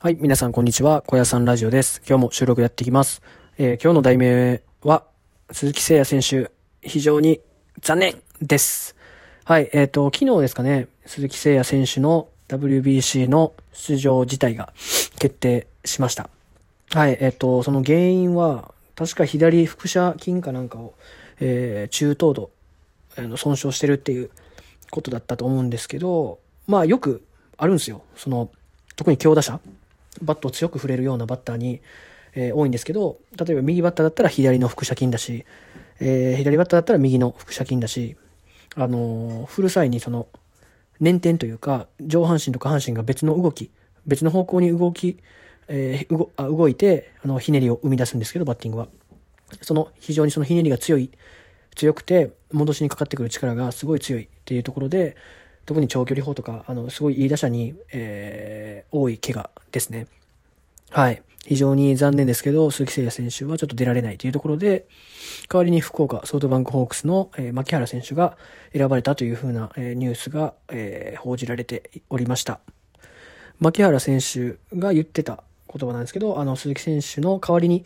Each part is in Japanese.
はい、皆さんこんにちは。小屋さんラジオです。今日も収録やっていきます。えー今日の題名は、鈴木誠也選手、非常に残念です。はい、えっ、と、昨日ですかね、鈴木誠也選手の WBC の出場自体が決定しました。はい、えっ、と、その原因は、確か左腹斜筋かなんかを、えー中等度、あの損傷してるっていうことだったと思うんですけど、まあよくあるんですよ。その、特に強打者、バットを強く振れるようなバッターに、えー多いんですけど、例えば右バッターだったら左の腹斜筋だし、えー左バッターだったら右の腹斜筋だし、あのー振る際にその、捻転というか、上半身と下半身が別の動き、別の方向に動き、えー動あ動いて、あの、ひねりを生み出すんですけど、バッティングは。その、非常にそのひねりが強い、強くて、戻しにかかってくる力がすごい強いっていうところで、特に長距離砲とか、あの、すごいいい打者に、えー多い怪我ですね。はい。非常に残念ですけど、鈴木誠也選手はちょっと出られないというところで、代わりに福岡ソフトバンクホークスの、えー牧原選手が選ばれたというふうな、えーニュースが、えー報じられておりました。牧原選手が言ってた言葉なんですけど、あの、鈴木選手の代わりに、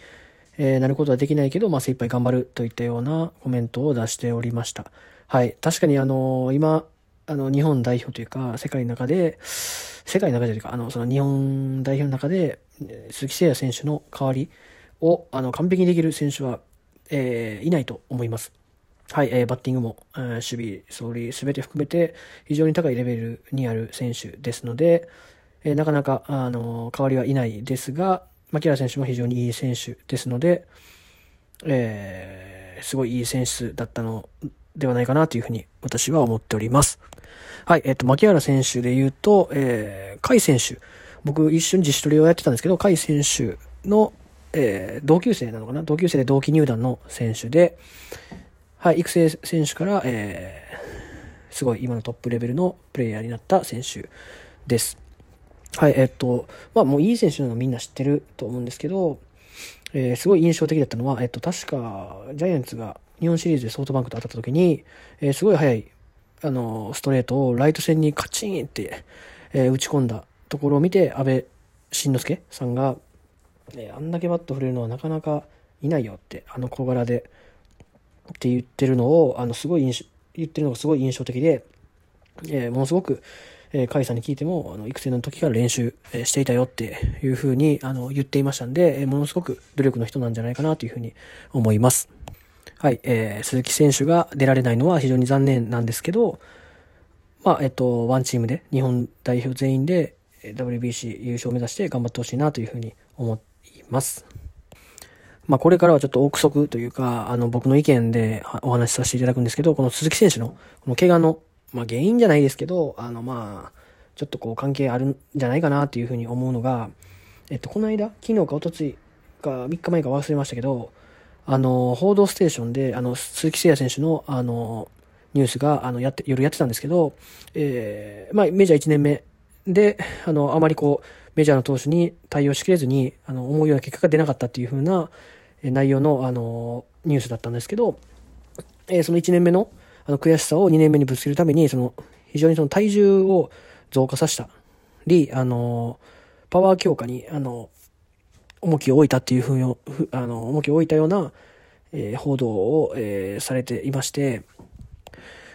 えーなることはできないけど、まあ、精一杯頑張るといったようなコメントを出しておりました。はい。確かにあの今、あの、日本代表というか、世界の中で、世界の中でというか、あの、その日本代表の中で、鈴木誠也選手の代わりを、あの、完璧にできる選手は、えーいないと思います。はい、えーバッティングも、えー守備、走塁、すべて含めて、非常に高いレベルにある選手ですので、えーなかなか、あの、代わりはいないですが、牧原選手も非常にいい選手ですので、えーすごいいい選手だったのではないかなというふうに私は思っております。はい、えっ、と、牧原選手で言うと、えー、甲斐選手。僕一緒に自主トレをやってたんですけど、甲斐選手の、えー同級生なのかな？同級生で同期入団の選手で、はい、育成選手から、えーすごい今のトップレベルのプレイヤーになった選手です。はい、えっと、まあもういい選手なのみんな知ってると思うんですけど、えーすごい印象的だったのは、えっと、確か、ジャイアンツが日本シリーズでソフトバンクと当たった時に、えーすごい速い、あの、ストレートをライト線にカチンって、えー打ち込んだところを見て、安倍晋之助さんが、えあんだけバット振れるのはなかなかいないよって、あの小柄で、って言ってるのを、あの、すごい印象、言ってるのがすごい印象的で、えものすごく、えー、甲斐さんに聞いても、あの、育成の時から練習、えーしていたよっていうふうに、あの、言っていましたんで、えーものすごく努力の人なんじゃないかなというふうに思います。はい、えー鈴木選手が出られないのは非常に残念なんですけど、まあ、えっと、ワンチームで、日本代表全員で、WBC 優勝を目指して頑張ってほしいなというふうに思います。まあ、これからはちょっと憶測というか、あの、僕の意見でお話しさせていただくんですけど、この鈴木選手の、この怪我の、まあ、原因じゃないですけど、あの、まあ、ちょっとこう関係あるんじゃないかなっていうふうに思うのが、えっと、この間、昨日か一昨日か3日前か忘れましたけど、あの、報道ステーションで、あの、鈴木誠也選手の、あの、ニュースが、あの、やって、夜やってたんですけど、えーまあ、メジャー1年目で、あの、あまりこう、メジャーの投手に対応しきれずに、あの、思うような結果が出なかったっていう風な、え内容の、あの、ニュースだったんですけど、えーその1年目の、あの、悔しさを2年目にぶつけるために、その、非常にその体重を増加させたり、あの、パワー強化に、あの、重きを置いたっていうふうに、あの、重きを置いたような、えー報道を、えーされていまして、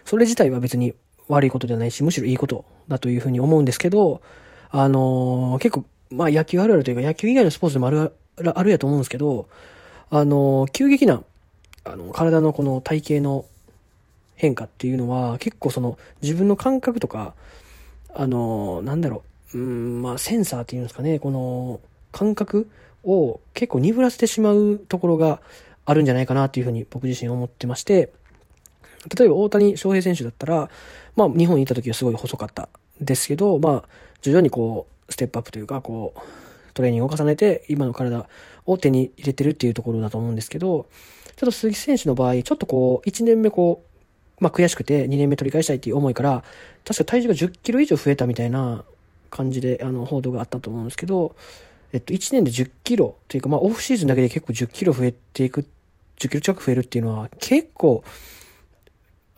それ自体は別に悪いことではないし、むしろいいことだというふうに思うんですけど、あのー結構、まあ野球あるあるというか、野球以外のスポーツでもあるあるやと思うんですけど、あのー急激な、あの、体のこの体型の変化っていうのは、結構その、自分の感覚とか、あのーなんだろう、うん、まあセンサーっていうんですかね、この、感覚を結構鈍らせてしまうところがあるんじゃないかなっていうふうに僕自身思ってまして、例えば大谷翔平選手だったら、まあ日本にいた時はすごい細かったですけど、まあ徐々にこう、ステップアップというか、こう、トレーニングを重ねて今の体を手に入れてるっていうところだと思うんですけど、ちょっと鈴木選手の場合、ちょっとこう、1年目こう、まあ悔しくて2年目取り返したいっていう思いから、確か体重が10キロ以上増えたみたいな感じで、あの、報道があったと思うんですけど、えっと、1年で10キロというか、まあオフシーズンだけで結構10キロ増えていく、10キロ近く増えるっていうのは結構、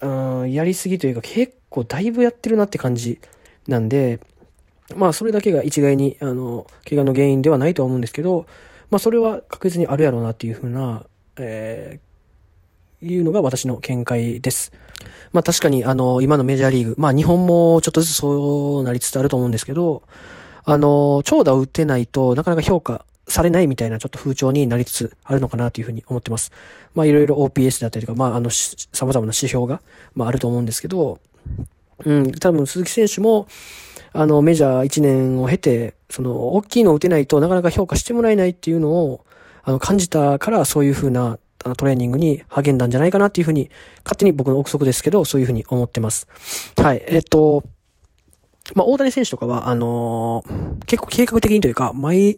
うん、やりすぎというか結構だいぶやってるなって感じなんで、まあ、それだけが一概に、あの、怪我の原因ではないとは思うんですけど、まあ、それは確実にあるやろうなっていうふうな、えー、いうのが私の見解です。まあ確かにあの、今のメジャーリーグ、まあ日本もちょっとずつそうなりつつあると思うんですけど、あの、長打を打ってないとなかなか評価されないみたいなちょっと風潮になりつつあるのかなというふうに思ってます。まあいろいろ OPS だったりとか、まああの、様々な指標が、まああると思うんですけど、うん、多分鈴木選手も、あの、メジャー1年を経て、その、大きいのを打てないとなかなか評価してもらえないっていうのを、あの、感じたから、そういうふうな、あの、トレーニングに励んだんじゃないかなっていうふうに、勝手に僕の憶測ですけど、そういうふうに思ってます。はい。えっと、まあ、大谷選手とかは、あのー、結構計画的にというか、毎、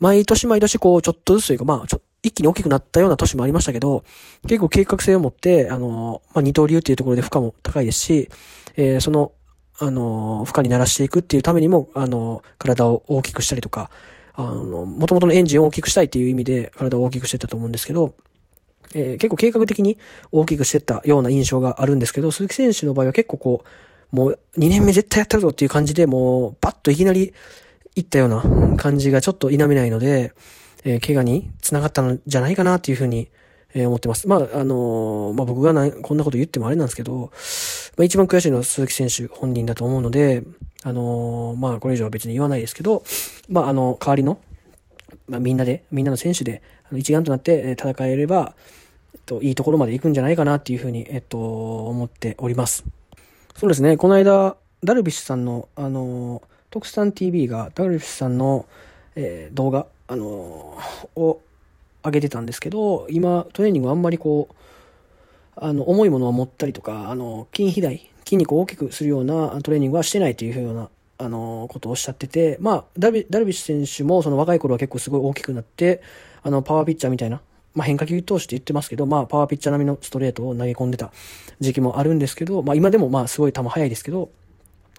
毎年毎年こう、ちょっとずつというか、まあ、ちょ、一気に大きくなったような年もありましたけど、結構計画性を持って、あのー、まあ、二刀流っていうところで負荷も高いですし、えー、その、あの、負荷に慣らしていくっていうためにも、あの、体を大きくしたりとか、あの、元々のエンジンを大きくしたいっていう意味で体を大きくしてたと思うんですけど、えー、結構計画的に大きくしてたような印象があるんですけど、鈴木選手の場合は結構こう、もう2年目絶対やってるぞっていう感じで、もう、バッといきなり行ったような感じがちょっと否めないので、えー、怪我に繋がったのじゃないかなっていうふうにえー、思ってます。まあ、あのー、まあ僕がなこんなこと言ってもあれなんですけど、まあ一番悔しいのは鈴木選手本人だと思うので、あの、まあこれ以上は別に言わないですけど、まああの、代わりの、まあみんなで、みんなの選手で、一丸となって戦えれば、えっと、いいところまで行くんじゃないかなっていうふうに、えっと、思っております。そうですね、この間、ダルビッシュさんの、あの、特産 TV が、ダルビッシュさんの、えー、動画、あのを、上げてたんですけど、今、トレーニングあんまりこう、あの、重いものを持ったりとか、あの、筋肥大、筋肉を大きくするようなトレーニングはしてないというような、あの、ことをおっしゃってて、まあ、ダルビッシュ選手もその若い頃は結構すごい大きくなって、あの、パワーピッチャーみたいな、まあ、変化球投手って言ってますけど、まあ、パワーピッチャー並みのストレートを投げ込んでた時期もあるんですけど、まあ、今でもまあ、すごい球速いですけど、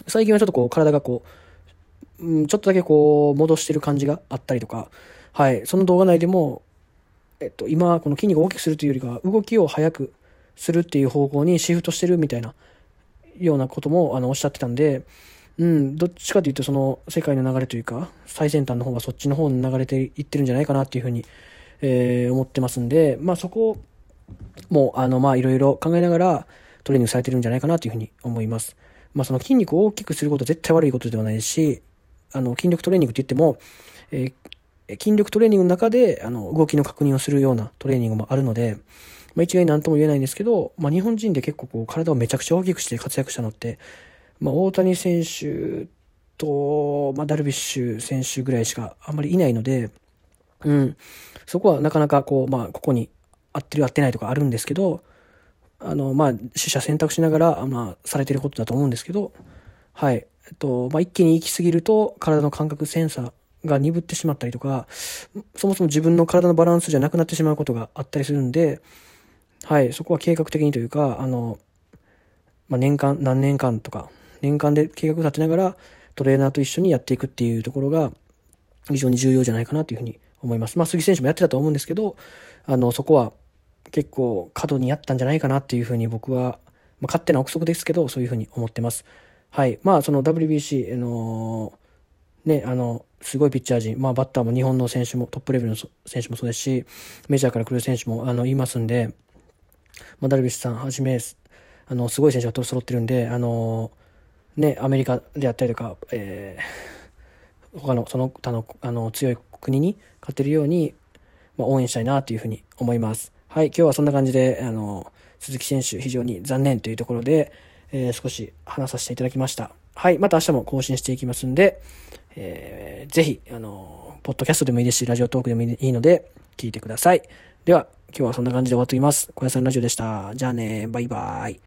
最近はちょっとこう、体がこう、うん、ちょっとだけこう、戻してる感じがあったりとか、はい、その動画内でも、えっと、今、この筋肉を大きくするというよりか、動きを速くするっていう方向にシフトしてるみたいな、ようなことも、あの、おっしゃってたんで、うん、どっちかというと、その、世界の流れというか、最先端の方がそっちの方に流れていってるんじゃないかなっていうふうに、えー、思ってますんで、まあそこも、あの、まあいろいろ考えながらトレーニングされてるんじゃないかなというふうに思います。まあその筋肉を大きくすることは絶対悪いことではないし、あの、筋力トレーニングって言っても、えー、筋力トレーニングの中で、あの、動きの確認をするようなトレーニングもあるので、まあ一概に何とも言えないんですけど、まあ日本人で結構こう体をめちゃくちゃ大きくして活躍したのって、まあ大谷選手と、まあダルビッシュ選手ぐらいしかあんまりいないので、うん。そこはなかなかこう、まあここに合ってる合ってないとかあるんですけど、あの、まあ、取捨選択しながら、まあ、されてることだと思うんですけど、はい。えっと、まあ、一気に行き過ぎると、体の感覚センサー、が鈍ってしまったりとか、そもそも自分の体のバランスじゃなくなってしまうことがあったりするんで、はい、そこは計画的にというか、あの、まあ、年間、何年間とか、年間で計画立てながらトレーナーと一緒にやっていくっていうところが非常に重要じゃないかなというふうに思います。まあ、杉選手もやってたと思うんですけど、あの、そこは結構過度にやったんじゃないかなっていうふうに僕は、まあ、勝手な憶測ですけど、そういうふうに思ってます。はい。まあ、その WBC、あのね、あの、すごいピッチャー陣、まあバッターも日本の選手も、トップレベルの選手もそうですし、メジャーから来る選手も、あの、いますんで、まあダルビッシュさんはじめ、あの、すごい選手が揃ってるんで、あの、ね、アメリカであったりとか、えー、他の、その他の、あの、強い国に勝てるように、まあ応援したいなというふうに思います。はい、今日はそんな感じで、あの、鈴木選手非常に残念というところで、えー、少し話させていただきました。はい。また明日も更新していきますんで、えー、ぜひ、あの、ポッドキャストでもいいですし、ラジオトークでもいいので、聞いてください。では、今日はそんな感じで終わっておきます。小屋さんラジオでした。じゃあね、バイバイ。